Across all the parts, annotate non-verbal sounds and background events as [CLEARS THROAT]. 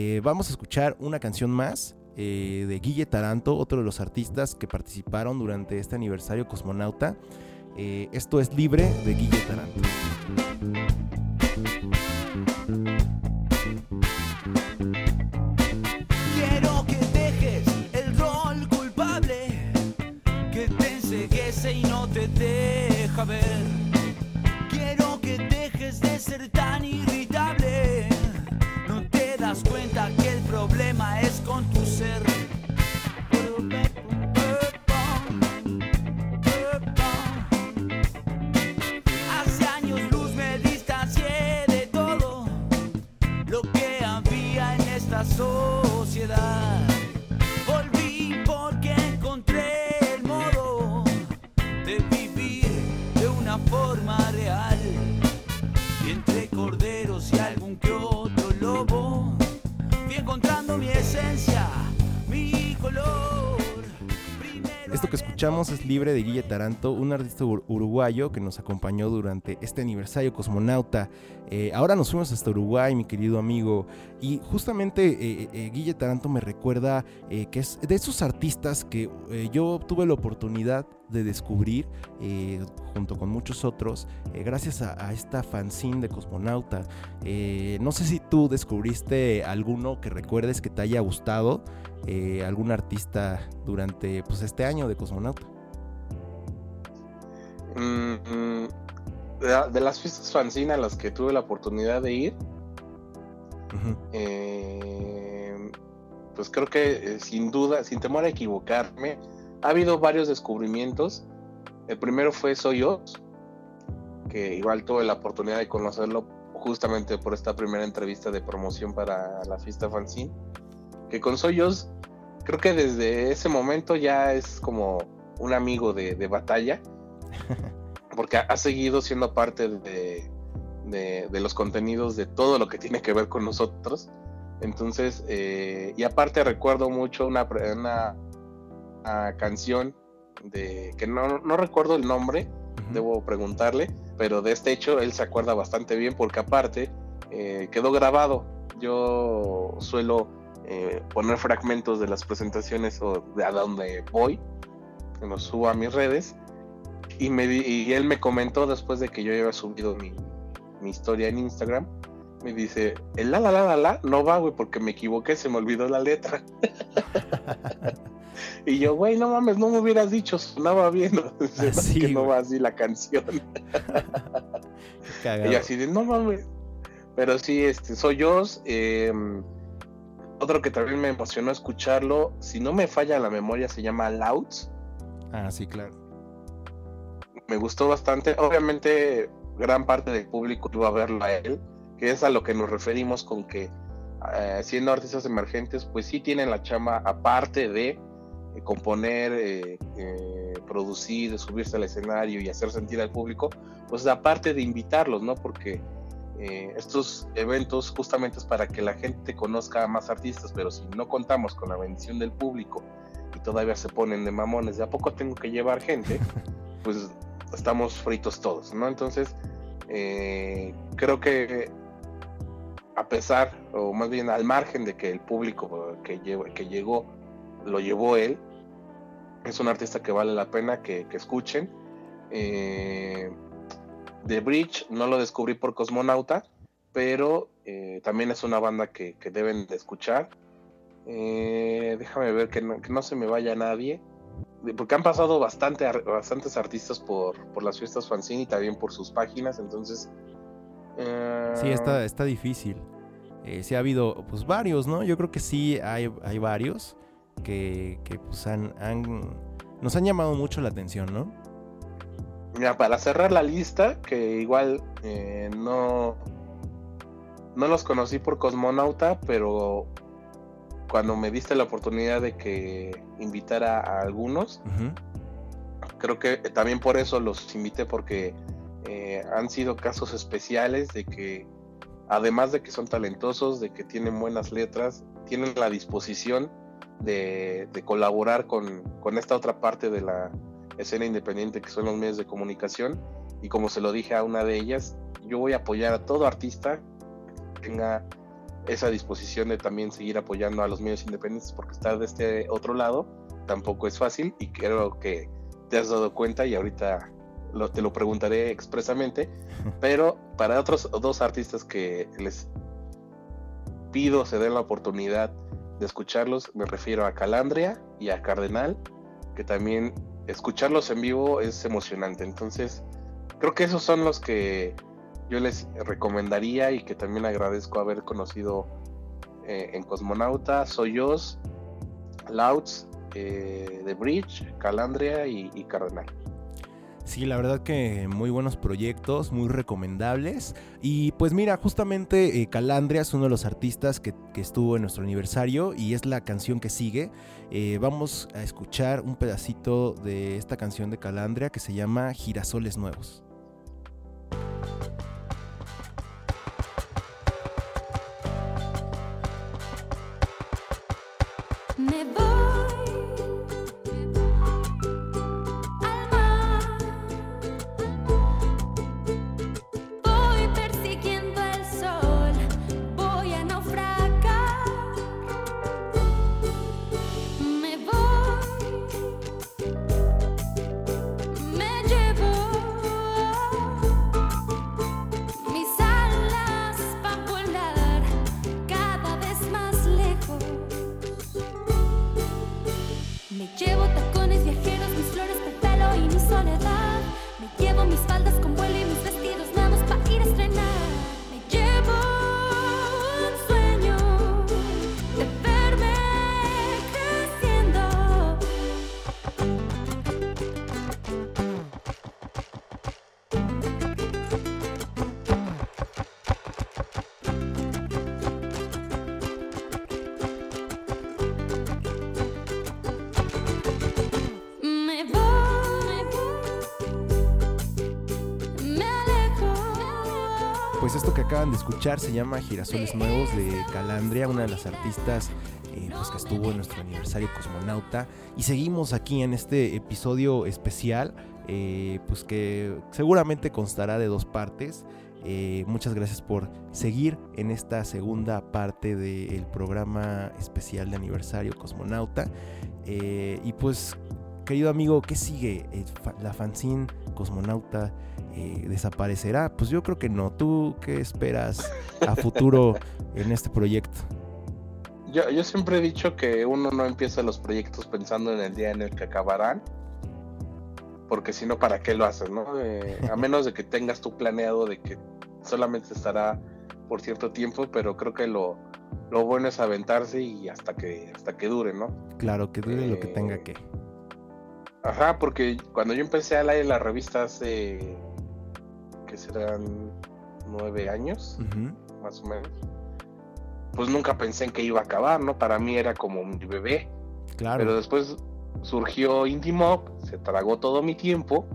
Eh, vamos a escuchar una canción más eh, de Guille Taranto, otro de los artistas que participaron durante este aniversario Cosmonauta. Eh, esto es Libre de Guille Taranto. go. Esto que escuchamos es Libre de Guille Taranto, un artista ur- uruguayo que nos acompañó durante este aniversario cosmonauta. Eh, ahora nos fuimos hasta Uruguay, mi querido amigo, y justamente eh, eh, Guille Taranto me recuerda eh, que es de esos artistas que eh, yo tuve la oportunidad de descubrir eh, junto con muchos otros eh, gracias a, esta fanzine de cosmonauta. Eh, no sé si tú descubriste alguno que recuerdes que te haya gustado eh, algún artista durante pues, este año de Cosmonauta. Mm, mm, de, la- de las fiestas fanzine a las que tuve la oportunidad de ir, eh, pues creo que eh, sin duda, sin temor a equivocarme, ha habido varios descubrimientos. El primero fue Soyos, que igual tuve la oportunidad de conocerlo justamente por esta primera entrevista de promoción para la fiesta fanzine. Que con Soyos, creo que desde ese momento ya es como un amigo de, de batalla, [LAUGHS] porque ha, ha seguido siendo parte de, de- de los contenidos de todo lo que tiene que ver con nosotros. Entonces, eh, y aparte recuerdo mucho una, una- una canción de que no, no recuerdo el nombre, debo preguntarle, pero de este hecho él se acuerda bastante bien porque aparte eh, quedó grabado. Yo suelo eh, poner fragmentos de las presentaciones o de a donde voy, los subo a mis redes y, me, y él me comentó después de que yo había subido mi, mi historia en Instagram, me dice, el la la la la la no va, güey, porque me equivoqué, se me olvidó la letra. [LAUGHS] y yo, güey, no mames, no me hubieras dicho, sonaba bien. Así, [LAUGHS] que no va así la canción. [LAUGHS] Y yo así de, no mames. Pero sí, este, soy yo. eh, otro que también me emocionó escucharlo, si no me falla la memoria, se llama Louds. Ah, sí, claro. Me gustó bastante. Obviamente, gran parte del público iba a verlo a él, que es a lo que nos referimos con que eh, siendo artistas emergentes, pues sí tienen la chama aparte de eh, componer, eh, eh, producir, subirse al escenario y hacer sentir al público, pues aparte de invitarlos, ¿no? Porque eh, estos eventos justamente es para que la gente conozca a más artistas, pero si no contamos con la bendición del público y todavía se ponen de mamones, de a poco tengo que llevar gente, [LAUGHS] pues estamos fritos todos, ¿no? Entonces, eh, creo que a pesar, o más bien al margen de que el público que, llevo- que llegó lo llevó él, es un artista que vale la pena que, que escuchen. Eh, The Bridge no lo descubrí por Cosmonauta, pero eh, también es una banda que, deben de escuchar. Eh, déjame ver que no, que no se me vaya nadie, porque han pasado bastante, bastantes artistas por, por las fiestas fanzine y también por sus páginas, entonces... eh, Sí, está, está difícil. Eh, sí ha habido, pues, varios, ¿no? Yo creo que sí hay, hay varios que, que, pues, han, han- nos han llamado mucho la atención, ¿no? Mira, para cerrar la lista, que igual eh, no, no los conocí por Cosmonauta, pero cuando me diste la oportunidad de que invitara a algunos, creo que también por eso los invité, porque eh, han sido casos especiales de que, además de que son talentosos, de que tienen buenas letras, tienen la disposición de, de colaborar con, con esta otra parte de la escena independiente que son los medios de comunicación. Y como se lo dije a una de ellas, yo voy a apoyar a todo artista que tenga esa disposición de también seguir apoyando a los medios independientes porque estar de este otro lado tampoco es fácil y creo que te has dado cuenta y ahorita te lo preguntaré expresamente, [LAUGHS] pero para otros dos artistas que les pido se den la oportunidad de escucharlos, me refiero a Calandria y a Cardenal, que también escucharlos en vivo es emocionante. Entonces, creo que esos son los que yo les recomendaría y que también agradezco haber conocido eh, en Cosmonauta, Soyos, Louds, eh, The Bridge, Calandria y, Cardenal. Sí, la verdad que muy buenos proyectos, muy recomendables. Y pues mira, justamente eh, Calandria es uno de los artistas que, estuvo en nuestro aniversario y es la canción que sigue. vamos a escuchar un pedacito de esta canción de Calandria que se llama Girasoles Nuevos. De escuchar se llama Girasoles Nuevos de Calandria, una de las artistas eh, pues, que estuvo en nuestro aniversario cosmonauta. Y seguimos aquí en este episodio especial, eh, pues que seguramente constará de dos partes. Eh, muchas gracias por seguir en esta segunda parte del programa especial de aniversario cosmonauta. y pues, querido amigo, ¿qué sigue? la fanzine cosmonauta eh, desaparecerá. Pues yo creo que no. ¿Tú qué esperas a futuro [LAUGHS] en este proyecto? Yo, yo siempre he dicho que uno no empieza los proyectos pensando en el día en el que acabarán, porque si no, ¿para qué lo haces? No? Eh, a [LAUGHS] menos de que tengas tú planeado de que solamente estará por cierto tiempo, pero creo que lo, lo bueno es aventarse y hasta que hasta que dure, ¿no? Claro, que dure lo que tenga eh, que. Ajá, porque cuando yo empecé a leer la revista hace que serán nueve años, más o menos, pues nunca pensé en que iba a acabar, ¿no? Para mí era como mi bebé. Claro. Pero después surgió Indie Mob, se tragó todo mi tiempo.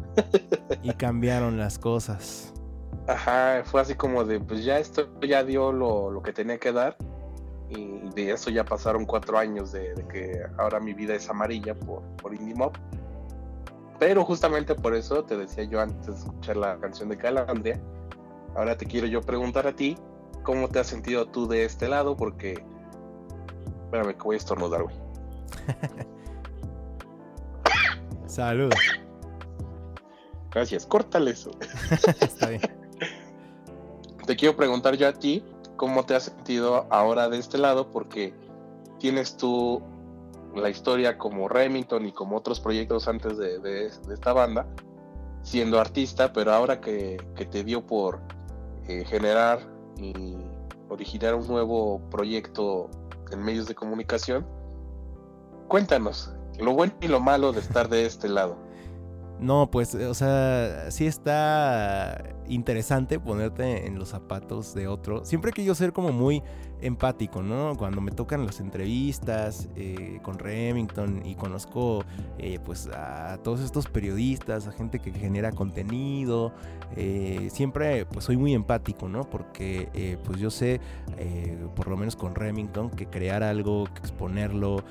y cambiaron las cosas. Ajá, fue así como de, pues ya esto ya dio lo, que tenía que dar. Y de eso ya pasaron cuatro años de, que ahora mi vida es amarilla por, por Indie Mob. Pero justamente por eso te decía yo antes de escuchar la canción de Calandria. Ahora te quiero yo preguntar a ti, ¿cómo te has sentido tú de este lado? Porque. Espérame, que voy a estornudar, güey. [LAUGHS] Salud. Gracias, córtale eso. [LAUGHS] Está bien. [LAUGHS] Te quiero preguntar yo a ti, ¿cómo te has sentido ahora de este lado? Porque tienes tú la historia como Remington y como otros proyectos antes de, esta banda, siendo artista, pero ahora que, te dio por eh, generar y originar un nuevo proyecto en medios de comunicación, cuéntanos lo bueno y lo malo de estar de este lado. No, pues, o sea, sí está interesante ponerte en los zapatos de otro. Siempre he ser como muy empático, ¿no? Cuando me tocan las entrevistas eh, con Remington y conozco eh, pues a todos estos periodistas, a gente que genera contenido, eh, siempre pues soy muy empático, ¿no? Porque pues yo sé, por lo menos con Remington, que crear algo, que exponerlo,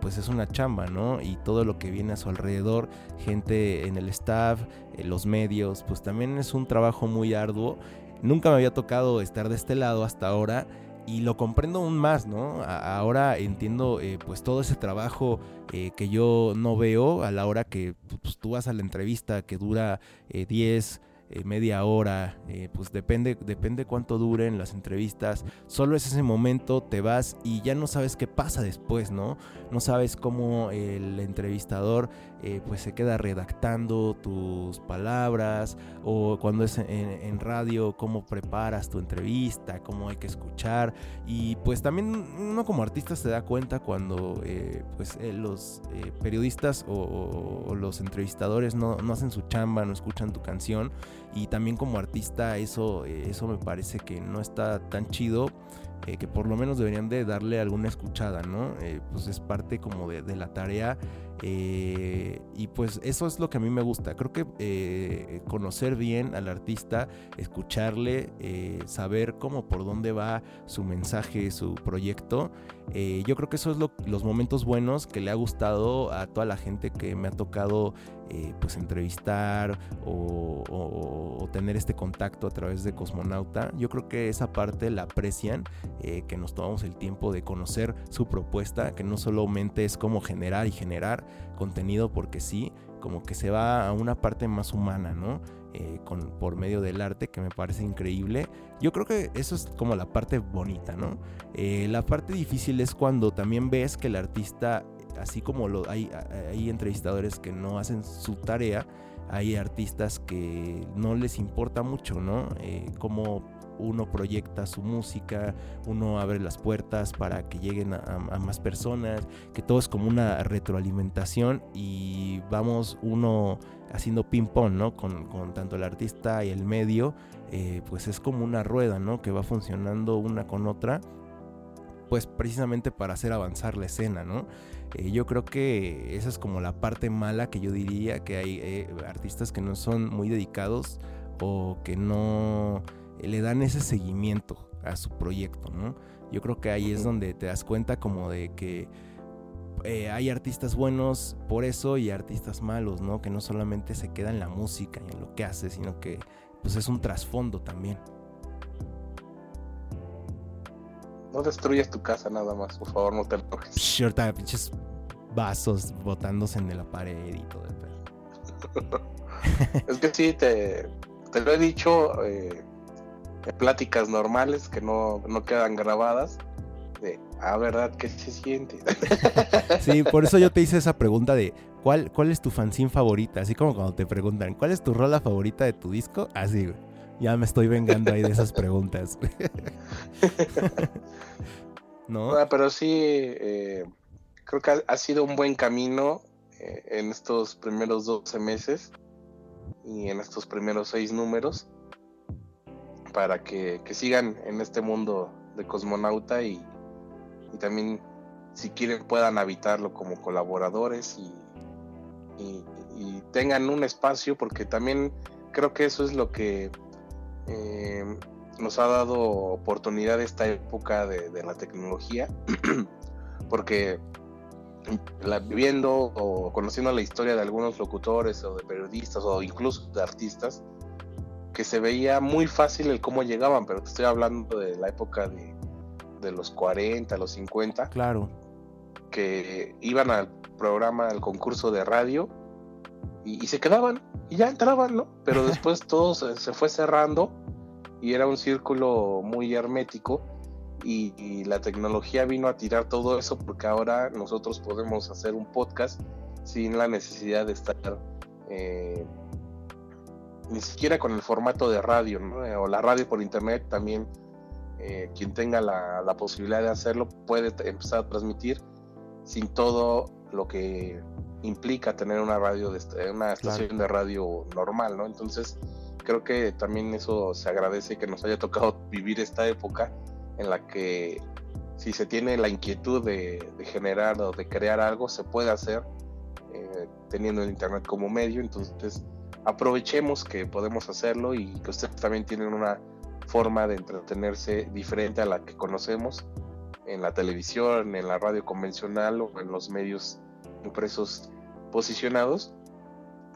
pues es una chamba, ¿no? Y todo lo que viene a su alrededor, gente en el staff, los medios, pues también es un trabajo muy arduo. Nunca me había tocado estar de este lado hasta ahora y lo comprendo aún más, ¿no? ahora entiendo eh, pues todo ese trabajo eh, que yo no veo a la hora que pues, tú vas a la entrevista que dura 10, eh, media hora, pues depende, depende cuánto duren las entrevistas. Solo es ese momento, te vas y ya no sabes qué pasa después, ¿no? No sabes cómo el entrevistador eh, pues se queda redactando tus palabras o cuando es en, radio, cómo preparas tu entrevista, cómo hay que escuchar. Y pues también uno como artista se da cuenta cuando pues los periodistas o, los entrevistadores no, no hacen su chamba, no escuchan tu canción y también como artista eso, eh, eso me parece que no está tan chido. Eh, que por lo menos deberían de darle alguna escuchada, ¿no? Eh, pues es parte como de la tarea eh, y pues eso es lo que a mí me gusta. Creo que eh, conocer bien al artista, escucharle, eh, saber cómo por dónde va su mensaje, su proyecto. yo creo que eso es los momentos buenos que le ha gustado a toda la gente que me ha tocado pues entrevistar o, tener este contacto a través de Cosmonauta. Yo creo que esa parte la aprecian, que nos tomamos el tiempo de conocer su propuesta, que no solamente es como generar y generar, contenido porque sí, como que se va a una parte más humana, ¿no? Eh, con, por medio del arte, que me parece increíble. Yo creo que eso es como la parte bonita, ¿no? Eh, la parte difícil es cuando también ves que el artista, así como lo, hay, hay entrevistadores que no hacen su tarea, hay artistas que no les importa mucho, ¿no? Eh, uno proyecta su música, uno abre las puertas para que lleguen a, más personas, que todo es como una retroalimentación y vamos uno haciendo ping-pong, ¿no? Con, tanto el artista y el medio, eh, pues es como una rueda, ¿no? Que va funcionando una con otra, pues precisamente para hacer avanzar la escena, ¿no? Eh, yo creo que esa es como la parte mala que yo diría que hay eh, artistas que no son muy dedicados o que no le dan ese seguimiento a su proyecto, ¿no? Yo creo que ahí es donde te das cuenta como de que eh, hay artistas buenos por eso y artistas malos, ¿no? Que no solamente se queda en la música y en lo que hace, sino que pues es un trasfondo también. No destruyas tu casa nada más, por favor, no te enojes. Psh, ahorita pinches vasos botándose en la pared y todo el [LAUGHS] Es que sí, te, te lo he dicho, eh, pláticas normales que no, quedan grabadas. De, ah, ¿verdad? ¿Qué se siente? [LAUGHS] Sí, por eso yo te hice esa pregunta de ¿cuál, cuál es tu fanzine favorita? Así como cuando te preguntan, ¿cuál es tu rola favorita de tu disco? Así, Ya me estoy vengando ahí de esas preguntas. [LAUGHS] ¿No? Ah, pero sí, eh, creo que ha, sido un buen camino eh, en estos primeros 12 meses y en estos primeros seis números para que, sigan en este mundo de cosmonauta y, también si quieren puedan habitarlo como colaboradores y, tengan un espacio porque también creo que eso es lo que eh, nos ha dado oportunidad esta época de, la tecnología [CLEARS THROAT] porque viendo o conociendo la historia de algunos locutores o de periodistas o incluso de artistas que se veía muy fácil el cómo llegaban, pero te estoy hablando de la época de, los 40, los 50. Claro. Que iban al programa, al concurso de radio y, se quedaban y ya entraban, ¿no? Pero [LAUGHS] después todo se, fue cerrando y era un círculo muy hermético y, la tecnología vino a tirar todo eso porque ahora nosotros podemos hacer un podcast sin la necesidad de estar eh, ni siquiera con el formato de radio, eh, o la radio por internet también, eh, quien tenga la, posibilidad de hacerlo puede empezar a transmitir sin todo lo que implica tener una radio, de, una estación de radio normal, ¿no? Entonces, creo que también eso se agradece que nos haya tocado [LAUGHS] vivir esta época en la que si se tiene la inquietud de, generar o de crear algo, se puede hacer eh, teniendo el Internet como medio. Entonces, aprovechemos que podemos hacerlo y que ustedes también tienen una forma de entretenerse diferente a la que conocemos en la televisión, en la radio convencional o en los medios impresos posicionados.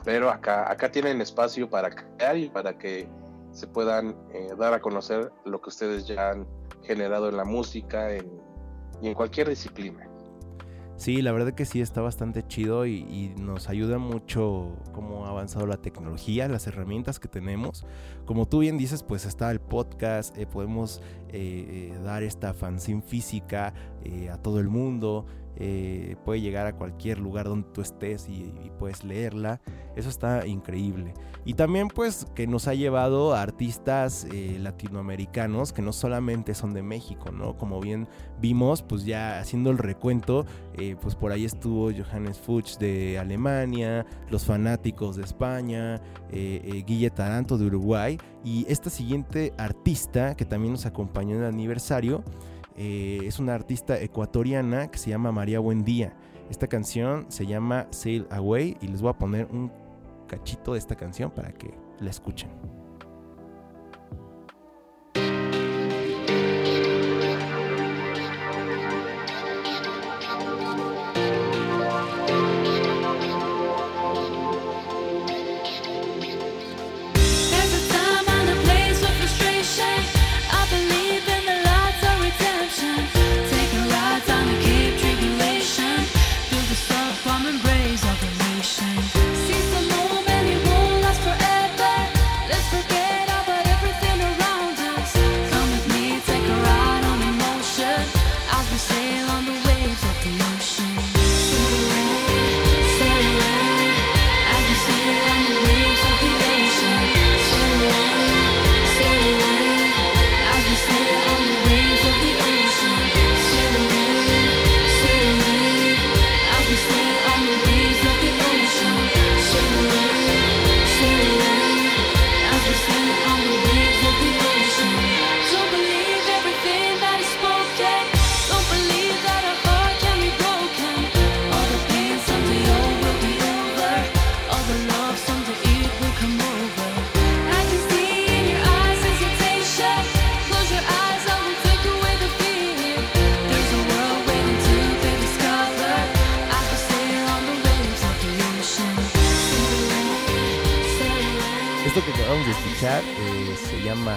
Pero acá, acá tienen espacio para crear y para que se puedan eh, dar a conocer lo que ustedes ya han generado en la música en, y en cualquier disciplina. Sí, la verdad que sí está bastante chido y, nos ayuda mucho cómo ha avanzado la tecnología, las herramientas que tenemos. Como tú bien dices, pues está el podcast, eh, podemos eh, eh, dar esta fanzine física a todo el mundo. Eh, puede llegar a cualquier lugar donde tú estés y, puedes leerla. Eso está increíble. Y también pues que nos ha llevado a artistas eh, latinoamericanos que no solamente son de México, ¿no? Como bien vimos, pues ya haciendo el recuento, eh, pues por ahí estuvo Johannes Fuchs de Alemania, los fanáticos de España, Guille Taranto de Uruguay y esta siguiente artista que también nos acompañó en el aniversario. Eh, es una artista ecuatoriana que se llama María Buendía. Esta canción se llama Sail Away y les voy a poner un cachito de esta canción para que la escuchen.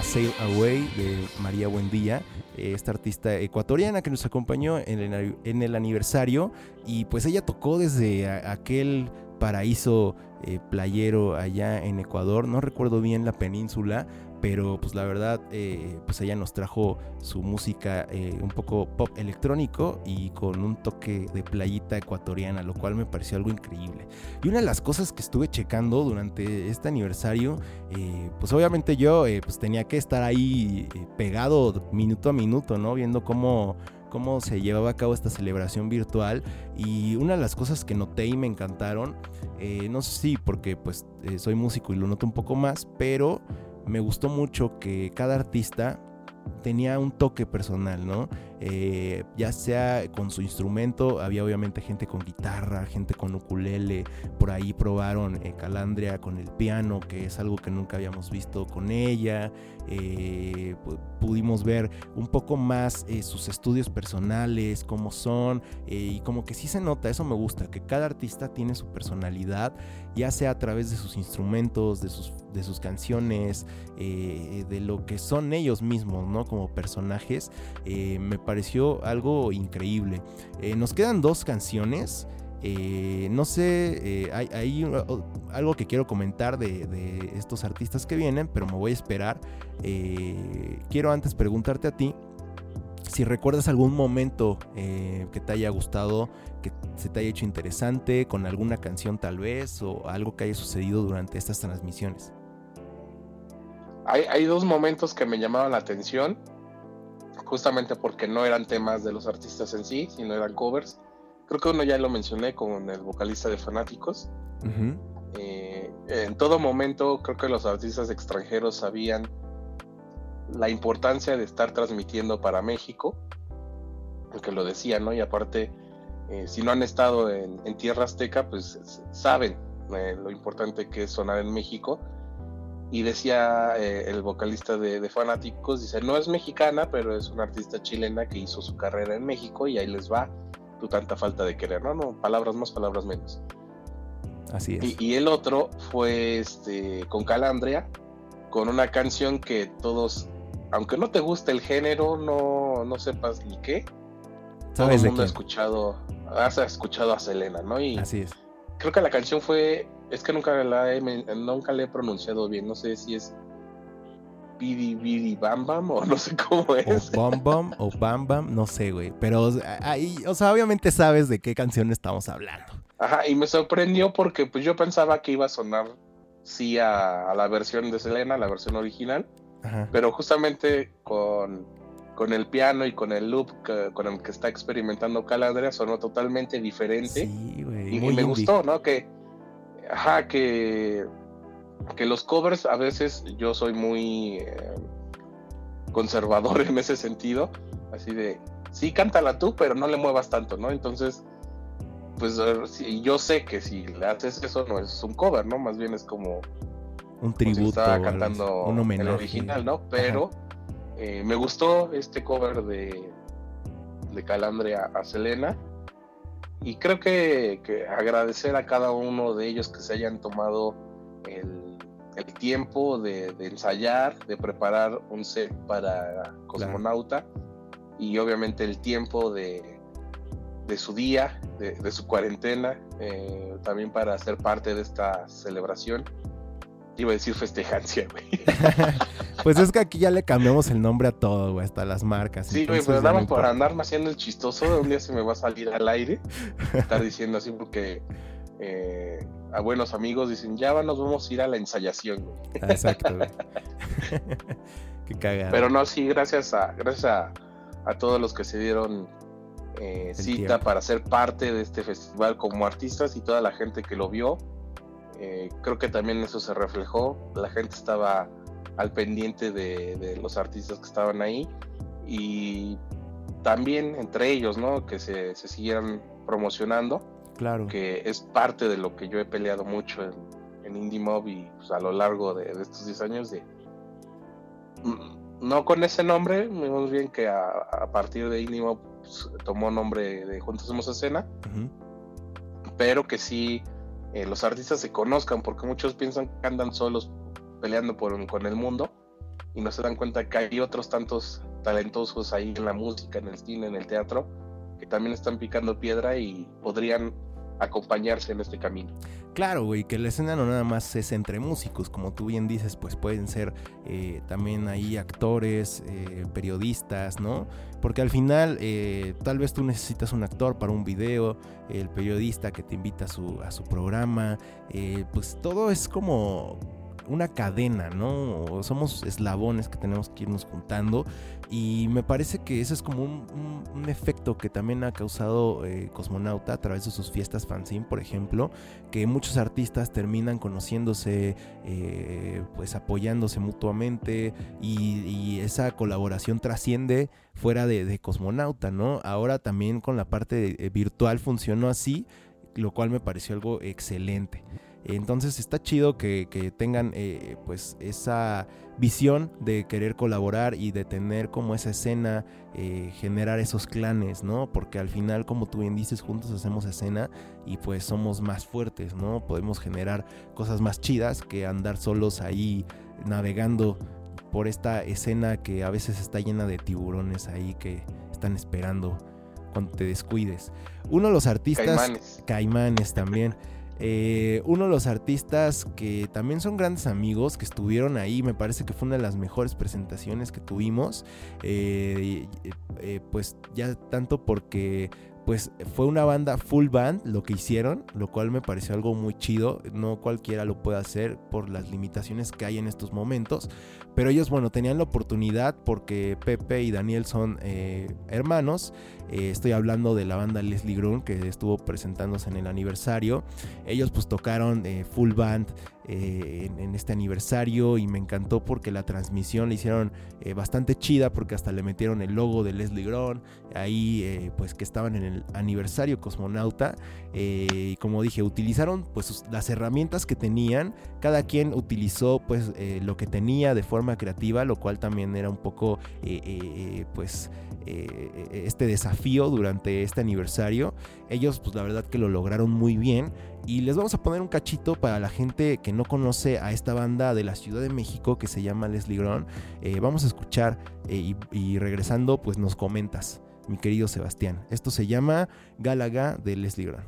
Sail Away de María Buendía, eh, esta artista ecuatoriana que nos acompañó en el, en el aniversario. Y pues ella tocó desde aquel paraíso eh, playero allá en Ecuador, no recuerdo bien la península, pero pues la verdad, eh, pues ella nos trajo su música eh, un poco pop electrónico y con un toque de playita ecuatoriana, lo cual me pareció algo increíble. Y una de las cosas que estuve checando durante este aniversario, eh, pues obviamente yo pues tenía que estar ahí pegado minuto a minuto, ¿no? Viendo cómo cómo se llevaba a cabo esta celebración virtual y una de las cosas que noté y me encantaron, no sé si porque pues soy músico y lo noto un poco más, pero me gustó mucho que cada artista tenía un toque personal, ¿no? Eh, ya sea con su instrumento, había obviamente gente con guitarra, gente con ukulele, por ahí probaron eh, Calandria con el piano, que es algo que nunca habíamos visto con ella, eh, pudimos ver un poco más sus estudios personales, cómo son, y como que sí se nota, eso me gusta, que cada artista tiene su personalidad, ya sea a través de sus instrumentos, de sus, de sus canciones, de lo que son ellos mismos, ¿no? Como personajes, me parece pareció algo increíble. Eh, nos quedan dos canciones. Eh, no sé, eh, hay, algo que quiero comentar de, estos artistas que vienen, pero me voy a esperar. quiero antes preguntarte a ti si recuerdas algún momento que te haya gustado, que se te haya hecho interesante, con alguna canción tal vez, o algo que haya sucedido durante estas transmisiones. Hay, hay dos momentos que me llamaron la atención justamente porque no eran temas de los artistas en sí, sino eran covers. Creo que uno ya lo mencioné con el vocalista de Fanáticos. Eh, en todo momento creo que los artistas extranjeros sabían la importancia de estar transmitiendo para México, porque lo decían, ¿no? Y aparte, eh, si no han estado en, tierra azteca, pues saben eh, lo importante que es sonar en México y decía eh, el vocalista de, Fanáticos, dice, no es mexicana, pero es una artista chilena que hizo su carrera en México y ahí les va tu tanta falta de querer, ¿no? No, palabras más, palabras menos. Así es. Y, el otro fue este, con Calandria, con una canción que todos aunque no te guste el género, no, no sepas ni qué, todo ¿Sabes el mundo ha escuchado, has escuchado a Selena, ¿no? Y Así es. creo que la canción fue, es que nunca la he, nunca la he pronunciado bien, no sé si es Bidi Bidi Bam Bam o no sé cómo O es. Bom Bom o Bam Bam, no sé, güey. Pero o ahí, o sea, obviamente sabes de qué canción estamos hablando. Ajá, y me sorprendió porque pues yo pensaba que iba a sonar sí a, a la versión de Selena, la versión original, Ajá. pero justamente con, con el piano y con el loop que- con el que está experimentando Calandria sonó totalmente diferente. Sí, y, me gustó, ¿no? Que, ajá, que, que los covers a veces yo soy muy eh, conservador [LAUGHS] en ese sentido, así de, sí, cántala tú, pero no le muevas tanto, ¿no? Entonces, pues yo sé que si le haces eso no es un cover, ¿no? Más bien es como, Un tributo. estaba cantando un homenaje. el original, ¿no? Pero eh, me gustó este cover de, de Calandria a Selena. Y creo que, que agradecer a cada uno de ellos que se hayan tomado el, el tiempo de, de ensayar, de preparar un set para Cosmonauta y obviamente el tiempo de, de su día, de, de su cuarentena, eh, también para ser parte de esta celebración. Iba a decir festejancia, güey. [LAUGHS] Pues es que aquí ya le cambiamos el nombre a todo, güey, hasta las marcas. Sí, güey, pero nada más por andarme haciendo el chistoso, un día se me va a salir al aire. Estar [LAUGHS] diciendo así porque eh, a buenos amigos dicen, ya nos vamos a ir a la ensayación, güey. Ah, Exacto, güey. [LAUGHS] Qué cagado. Pero no, sí, gracias a, gracias a, a todos los que se dieron eh, cita tiempo. para ser parte de este festival como artistas y toda la gente que lo vio. Eh, creo que también eso se reflejó. La gente estaba al pendiente de, de los artistas que estaban ahí y también entre ellos, ¿no? Que se, se siguieran promocionando, Claro. que es parte de lo que yo he peleado mucho en, en Indie Mob y pues, a lo largo de, de estos 10 años de mm, no con ese nombre, más bien que a, a partir de Indie Mob pues, tomó nombre de Juntos Somos Escena, Ujú. pero que sí eh, los artistas se conozcan, porque muchos piensan que andan solos peleando por, con el mundo y no se dan cuenta que hay otros tantos talentosos ahí en la música, en el cine, en el teatro, que también están picando piedra y podrían acompañarse en este camino. Claro, güey, que la escena no nada más es entre músicos, como tú bien dices, pues pueden ser eh, también ahí actores, eh, periodistas, ¿no? Porque al final eh, tal vez tú necesitas un actor para un video, el periodista que te invita a su, a su programa, pues todo es como una cadena, ¿no? Somos eslabones que tenemos que irnos juntando y me parece que ese es como un, un- un efecto que también ha causado eh, Cosmonauta a través de sus fiestas fanzine, por ejemplo, que muchos artistas terminan conociéndose, eh, pues apoyándose mutuamente y, y esa colaboración trasciende fuera de, de Cosmonauta, ¿no? Ahora también con la parte eh, virtual funcionó así, lo cual me pareció algo excelente. Entonces está chido que, que tengan eh, pues esa visión de querer colaborar y de tener como esa escena, eh, generar esos clanes, ¿no? Porque al final, como tú bien dices, juntos hacemos escena y pues somos más fuertes, ¿no? Podemos generar cosas más chidas que andar solos ahí navegando por esta escena que a veces está llena de tiburones ahí que están esperando cuando te descuides. Uno de los artistas... Caimanes. Caimanes también. Eh, uno de los artistas que también son grandes amigos, que estuvieron ahí, me parece que fue una de las mejores presentaciones que tuvimos. Eh, y- eh, pues ya tanto porque pues fue una banda full band lo que hicieron, lo cual me pareció algo muy chido. No cualquiera lo puede hacer por las limitaciones que hay en estos momentos. Pero ellos, bueno, tenían la oportunidad porque Pepe y Daniel son eh, hermanos. Eh, estoy hablando de la banda Leslie Grun que estuvo presentándose en el aniversario. Ellos pues tocaron eh, full band eh, en, este aniversario y me encantó porque la transmisión la hicieron eh, bastante chida porque hasta le metieron el logo de Leslie Grun ahí eh, pues que estaban en el aniversario cosmonauta y como dije utilizaron pues las herramientas que tenían cada quien utilizó pues lo que tenía de forma creativa lo cual también era un poco pues este desafío durante este aniversario. Ellos pues la verdad que lo lograron muy bien Y les vamos a poner un cachito para la gente que no conoce a esta banda de la Ciudad de México que se llama Leslie Gron. Eh, vamos a escuchar eh, y, regresando pues nos comentas, mi querido Sebastián. Esto se llama Gálaga de Leslie Gron.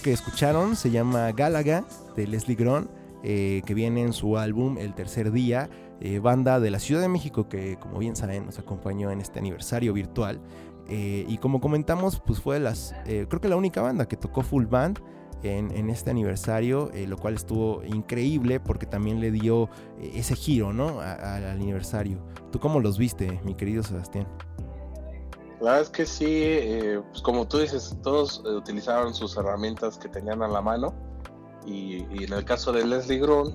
Que escucharon se llama Gálaga de Leslie Gron, eh, que viene en su álbum El Tercer Día, eh, banda de la Ciudad de México que como bien saben nos acompañó en este aniversario virtual. Eh, y como comentamos, pues fue las, creo que la única banda que tocó full band en, este aniversario, lo cual estuvo increíble porque también le dio ese giro, ¿no? Al aniversario. ¿Tú cómo los viste, mi querido Sebastián? La verdad es que sí, eh, pues como tú dices, todos eh, utilizaron sus herramientas que tenían a la mano. Y, y en el caso de Leslie Gron,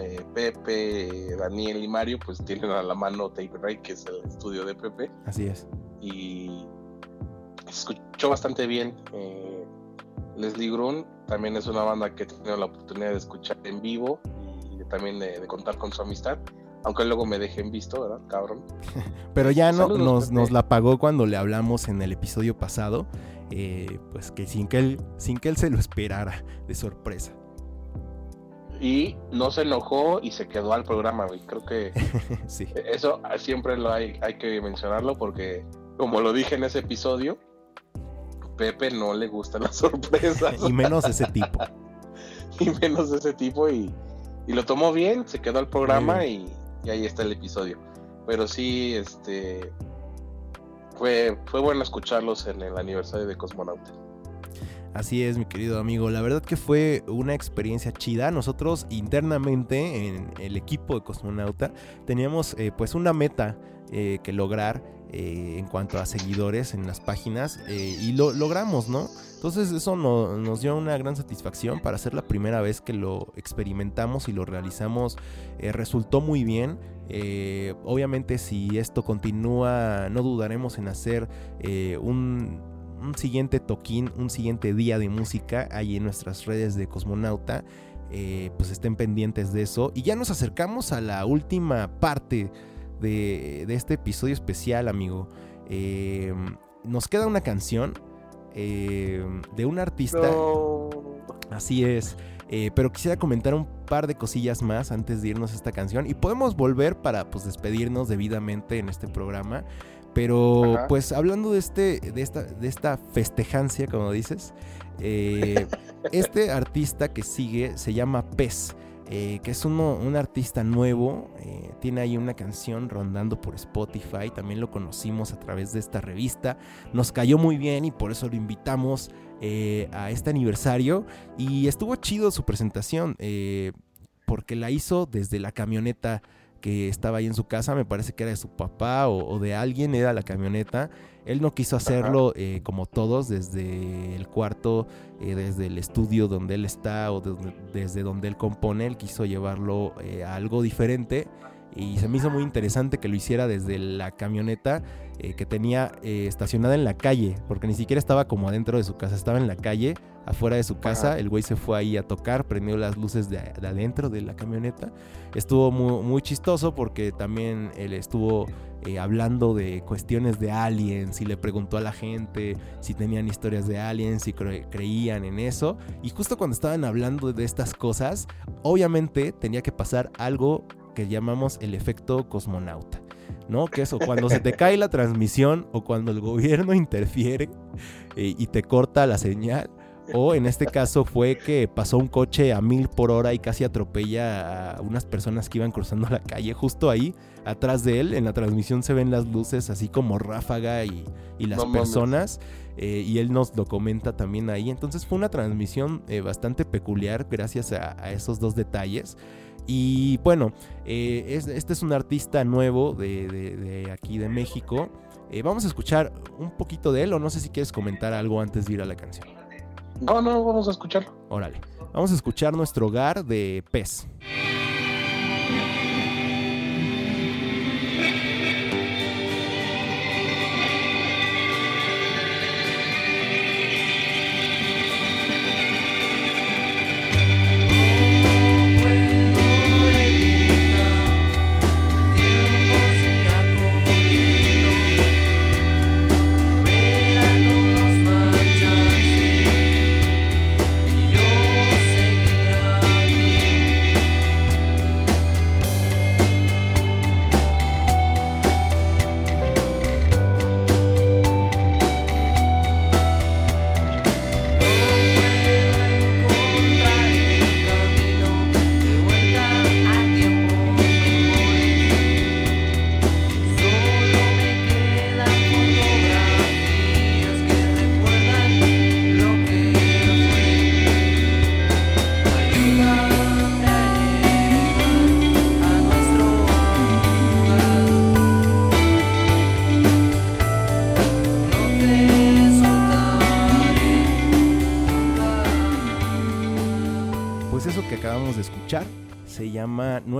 eh, Pepe, Daniel y Mario, pues tienen a la mano Tape Ray, que es el estudio de Pepe. Así es. Y se escuchó bastante bien. eh, Leslie Grun también es una banda que he tenido la oportunidad de escuchar en vivo y también de, de contar con su amistad. Aunque luego me dejen visto, ¿verdad? Cabrón. [LAUGHS] Pero ya no, Saludos, nos, la pagó cuando le hablamos en el episodio pasado. eh, pues que sin que él, sin que él se lo esperara de sorpresa. Y no se enojó y se quedó al programa, güey. Creo que [LAUGHS] sí. eso siempre lo hay, hay que mencionarlo porque, como lo dije en ese episodio, Pepe no le gustan las sorpresas. [LAUGHS] Y menos ese tipo. y menos de ese tipo y, y lo tomó bien, se quedó al programa y, y ahí está el episodio. Pero sí, este fue, fue bueno escucharlos en el aniversario de Cosmonauta. Así es, mi querido amigo. La verdad que fue una experiencia chida. Nosotros internamente en el equipo de Cosmonauta teníamos eh, pues una meta eh, que lograr eh, en cuanto a seguidores en las páginas eh, y lo logramos, ¿no? Entonces eso no- nos dio una gran satisfacción para ser la primera vez que lo experimentamos y lo realizamos. eh, resultó muy bien. Obviamente si esto continúa no dudaremos en hacer un, siguiente toquín, un siguiente día de música ahí en nuestras redes de Cosmonauta. Pues estén pendientes de eso. Y ya nos acercamos a la última parte de, de este episodio especial, amigo. Eh, nos queda una canción eh, de un artista. Así es. Eh, pero quisiera comentar un par de cosillas más antes de irnos a esta canción. Y podemos volver para pues, despedirnos debidamente en este programa. Pero Ajá. pues hablando de, este, de, esta, de esta festejancia, como dices, eh, [LAUGHS] este artista que sigue se llama Pez. Eh, que es uno- un artista nuevo, eh, tiene ahí una canción rondando por Spotify, también lo conocimos a través de esta revista, nos cayó muy bien y por eso lo invitamos eh, a este aniversario y estuvo chido su presentación, porque la hizo desde la camioneta que estaba ahí en su casa, me parece que era de su papá o de alguien, era la camioneta. Él no quiso hacerlo eh, como todos, desde el cuarto, eh, desde el estudio donde él está o de- desde donde él compone, él quiso llevarlo eh, a algo diferente y se me hizo muy interesante que lo hiciera desde la camioneta eh, que tenía eh, estacionada en la calle, porque ni siquiera estaba como adentro de su casa, estaba en la calle, afuera de su casa, el güey se fue ahí a tocar, prendió las luces de, adentro de la camioneta, estuvo muy, muy chistoso porque también él estuvo eh, hablando de cuestiones de aliens y le preguntó a la gente si tenían historias de aliens, si creían en eso. Y justo cuando estaban hablando de estas cosas, obviamente tenía que pasar algo que llamamos el efecto cosmonauta. ¿no? Que eso, cuando se te cae la transmisión o cuando el gobierno [LAUGHS] interfiere eh, y te corta la señal, o en este caso fue que pasó un coche a mil por hora y casi atropella a unas personas que iban cruzando la calle. Justo ahí, atrás de él, en la transmisión se ven las luces así como ráfaga y, las personas. Eh, y él nos lo comenta también ahí. Entonces fue una transmisión eh, bastante peculiar gracias a, esos dos detalles. Y bueno, eh, este es un artista nuevo de, aquí de México. vamos a escuchar un poquito de él o no sé si quieres comentar algo antes de ir a la canción. No, no, vamos a escucharlo. Órale. Vamos a escuchar nuestro hogar de pez.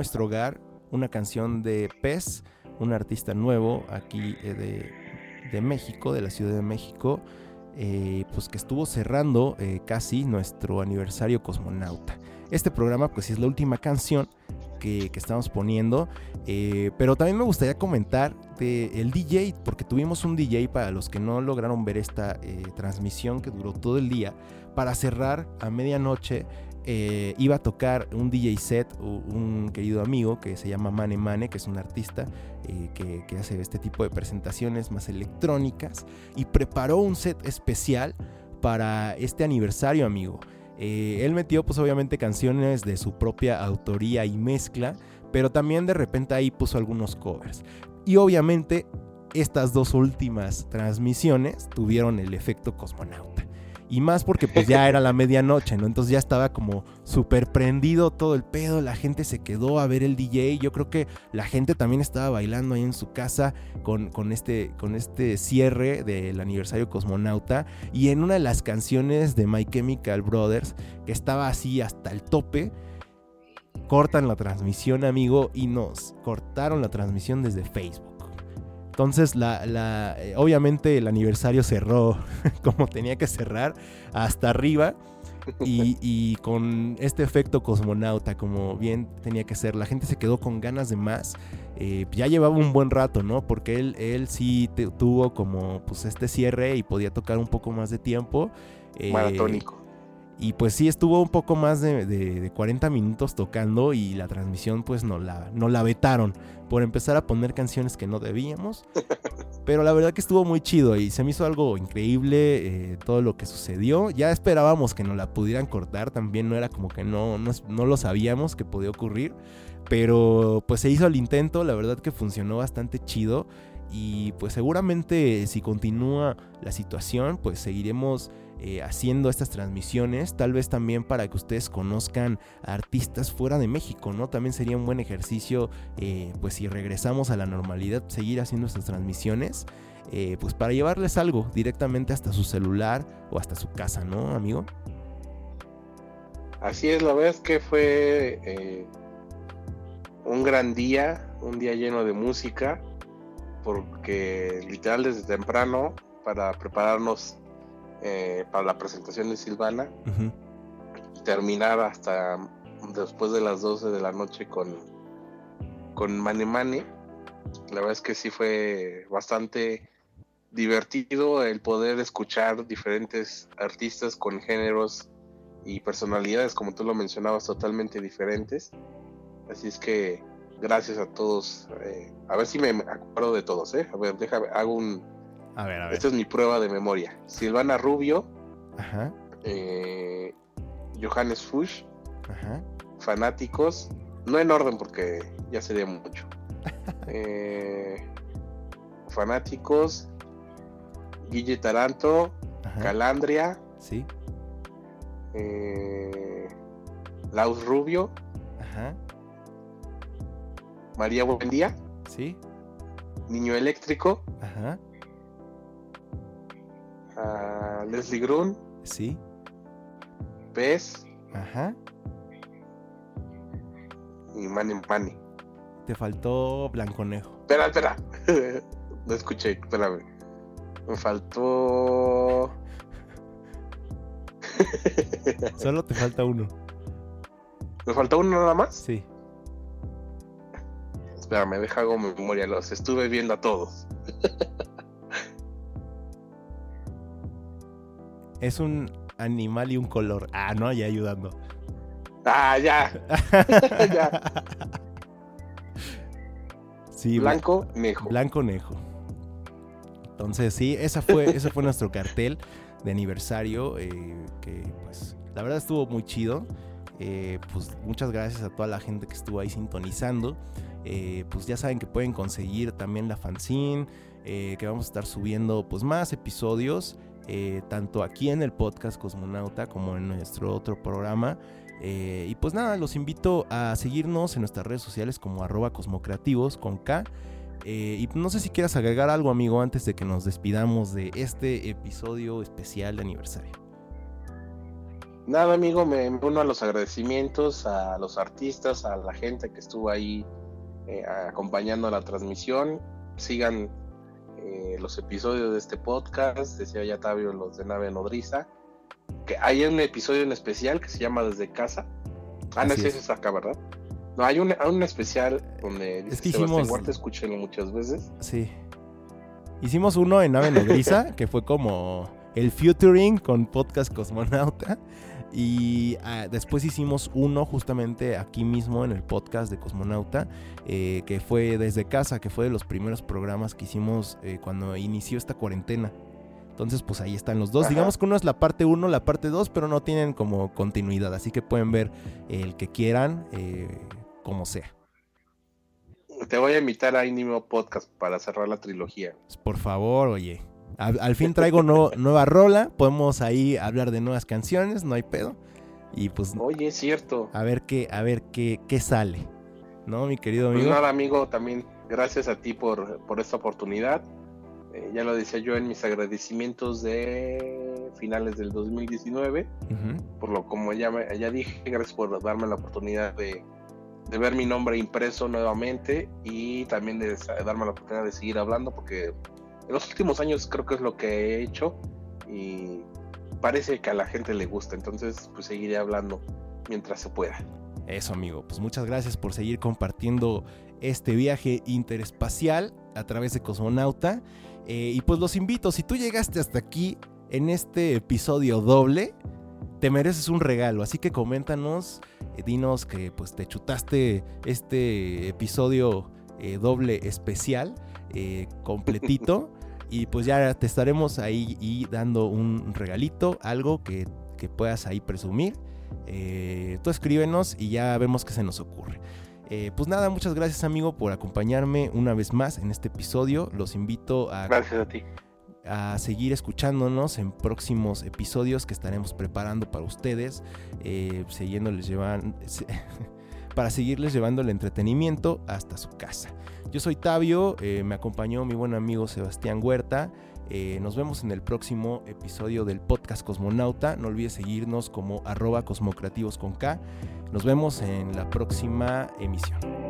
Nuestro Hogar, una canción de Pez, un artista nuevo aquí eh, de, México, de la Ciudad de México, eh, pues que estuvo cerrando eh, casi nuestro aniversario cosmonauta. Este programa pues es la última canción que, estamos poniendo, pero también me gustaría comentar de el DJ, porque tuvimos un DJ para los que no lograron ver esta transmisión que duró todo el día, para cerrar a medianoche eh, iba a tocar un DJ set, un querido amigo que se llama Mane Mane, que es un artista eh, que, hace este tipo de presentaciones más electrónicas, y preparó un set especial para este aniversario, amigo. Eh, él metió pues obviamente canciones de su propia autoría y mezcla, pero también de repente ahí puso algunos covers. Y obviamente estas dos últimas transmisiones tuvieron el efecto cosmonauta. Y más porque pues ya era la medianoche, ¿no? Entonces ya estaba como súper prendido todo el pedo, la gente se quedó a ver el DJ, yo creo que la gente también estaba bailando ahí en su casa con, con, este, con este cierre del aniversario cosmonauta y en una de las canciones de My Chemical Brothers, que estaba así hasta el tope, cortan la transmisión, amigo, y nos cortaron la transmisión desde Facebook. Entonces, la, eh, obviamente el aniversario cerró [LAUGHS] como tenía que cerrar, hasta arriba. [LAUGHS] Y, con este efecto cosmonauta, como bien tenía que ser, la gente se quedó con ganas de más. Eh, ya llevaba un buen rato, ¿no? Porque él, él sí tuvo como pues este cierre y podía tocar un poco más de tiempo. Eh, Maratónico. Y pues sí, estuvo un poco más de, 40 minutos tocando y la transmisión pues no la, no la vetaron por empezar a poner canciones que no debíamos. [LAUGHS] Pero la verdad que estuvo muy chido y se me hizo algo increíble eh, todo lo que sucedió. Ya esperábamos que nos la pudieran cortar, también no era como que no, no, no lo sabíamos que podía ocurrir. Pero pues se hizo el intento, la verdad que funcionó bastante chido. Y pues seguramente si continúa la situación pues seguiremos eh, haciendo estas transmisiones, tal vez también para que ustedes conozcan a artistas fuera de México, ¿no? También sería un buen ejercicio, eh, pues si regresamos a la normalidad, seguir haciendo estas transmisiones, eh, pues para llevarles algo directamente hasta su celular o hasta su casa, ¿no, amigo? Así es, la verdad es que fue un gran día, un día lleno de música, porque literal desde temprano, para prepararnos eh, para la presentación de Silvana, terminar hasta después de las 12 de la noche con, con Mane Mane. La verdad es que sí fue bastante divertido el poder escuchar diferentes artistas con géneros y personalidades, como tú lo mencionabas, totalmente diferentes. Así es que gracias a todos. eh, a ver si me acuerdo de todos, ¿eh? A ver, déjame, hago un... A ver, a ver. Esta es mi prueba de memoria. Silvana Rubio, Ajá, eh, Johannes Fuchs, ajá. fanáticos, no en orden porque ya sería mucho. [LAUGHS] Eh, fanáticos, Guille Taranto, Ajá. Calandria, Sí, eh, Laus Rubio, ajá. María Buendía, Sí, Niño Eléctrico, ajá. Leslie Grun, Sí, Pez ajá. y Mani Mani. Te faltó Blanconejo. Espera, espera. [LAUGHS] no escuché, espérame. Me faltó. [LAUGHS] Solo te falta uno. ¿Me faltó uno nada más? Sí. Espérame, deja hago memoria, los estuve viendo a todos. [LAUGHS] Es un animal y un color. Ah, no, ya ayudando. Ah, ya. [LAUGHS] Ya. Sí, Blanco, Nejo. Blanco Nejo. Entonces, sí, esa fue, [LAUGHS] ese fue nuestro cartel de aniversario. eh, que pues la verdad estuvo muy chido. Eh, pues muchas gracias a toda la gente que estuvo ahí sintonizando. Eh, pues ya saben que pueden conseguir también la fanzine. que vamos a estar subiendo pues más episodios. Eh, tanto aquí en el podcast Cosmonauta como en nuestro otro programa. Eh, y pues nada, los invito a seguirnos en nuestras redes sociales como arroba cosmocreativos con K. Eh, y no sé si quieras agregar algo, amigo, antes de que nos despidamos de este episodio especial de aniversario. Nada, amigo, me uno a los agradecimientos a los artistas, a la gente que estuvo ahí eh, acompañando la transmisión. Sigan eh, los episodios de este podcast, decía ya Tabio, los de Nave Nodriza. Que hay un episodio en especial que se llama Desde Casa. Ah, no ese es. es acá, ¿verdad? No, hay un, hay un especial donde dice Es que hicimos- Huerta, escúchenlo muchas veces. Sí. Hicimos uno en Nave Nodriza, [LAUGHS] que fue como el featuring con Podcast Cosmonauta. Y ah, después hicimos uno justamente aquí mismo en el podcast de Cosmonauta, eh, que fue desde casa, que fue de los primeros programas que hicimos eh, cuando inició esta cuarentena. Entonces, pues ahí están los dos. Ajá. Digamos que uno es la parte 1, la parte 2, pero no tienen como continuidad. Así que pueden ver el que quieran, eh, como sea. Te voy a invitar a Inimo Podcast para cerrar la trilogía. Por favor, oye. Al, al fin traigo no- [LAUGHS] nueva rola. Podemos ahí hablar de nuevas canciones, no hay pedo. Y pues Oye, es cierto. a ver qué, a ver qué, qué sale. ¿No, mi querido Pues amigo? nada, amigo, también gracias a ti por, por esta oportunidad. Eh, ya lo decía yo en mis agradecimientos de finales del 2019, Ujú. por lo como ya, me- ya dije, gracias por darme la oportunidad de, de ver mi nombre impreso nuevamente y también de darme la oportunidad de seguir hablando, porque en los últimos años creo que es lo que he hecho y parece que a la gente le gusta, entonces pues seguiré hablando mientras se pueda. Eso, amigo. Pues muchas gracias por seguir compartiendo este viaje interespacial a través de Cosmonauta. Eh, y pues los invito, si tú llegaste hasta aquí en este episodio doble, te mereces un regalo. Así que coméntanos, eh, dinos que pues te chutaste este episodio eh, doble especial, completito. [LAUGHS] y pues ya te estaremos ahí y dando un regalito, algo que, que puedas ahí presumir. Eh, tú escríbenos y ya vemos qué se nos ocurre. Eh, pues nada, muchas gracias amigo por acompañarme una vez más en este episodio. Los invito a, Gracias a ti. a seguir escuchándonos en próximos episodios que estaremos preparando para ustedes, eh, siguiéndoles llevan- [LAUGHS] para seguirles llevando el entretenimiento hasta su casa. Yo soy Tabio, eh, me acompañó mi buen amigo Sebastián Huerta. Eh, nos vemos en el próximo episodio del podcast Cosmonauta. No olvides seguirnos como arroba cosmocreativos con K. Nos vemos en la próxima emisión.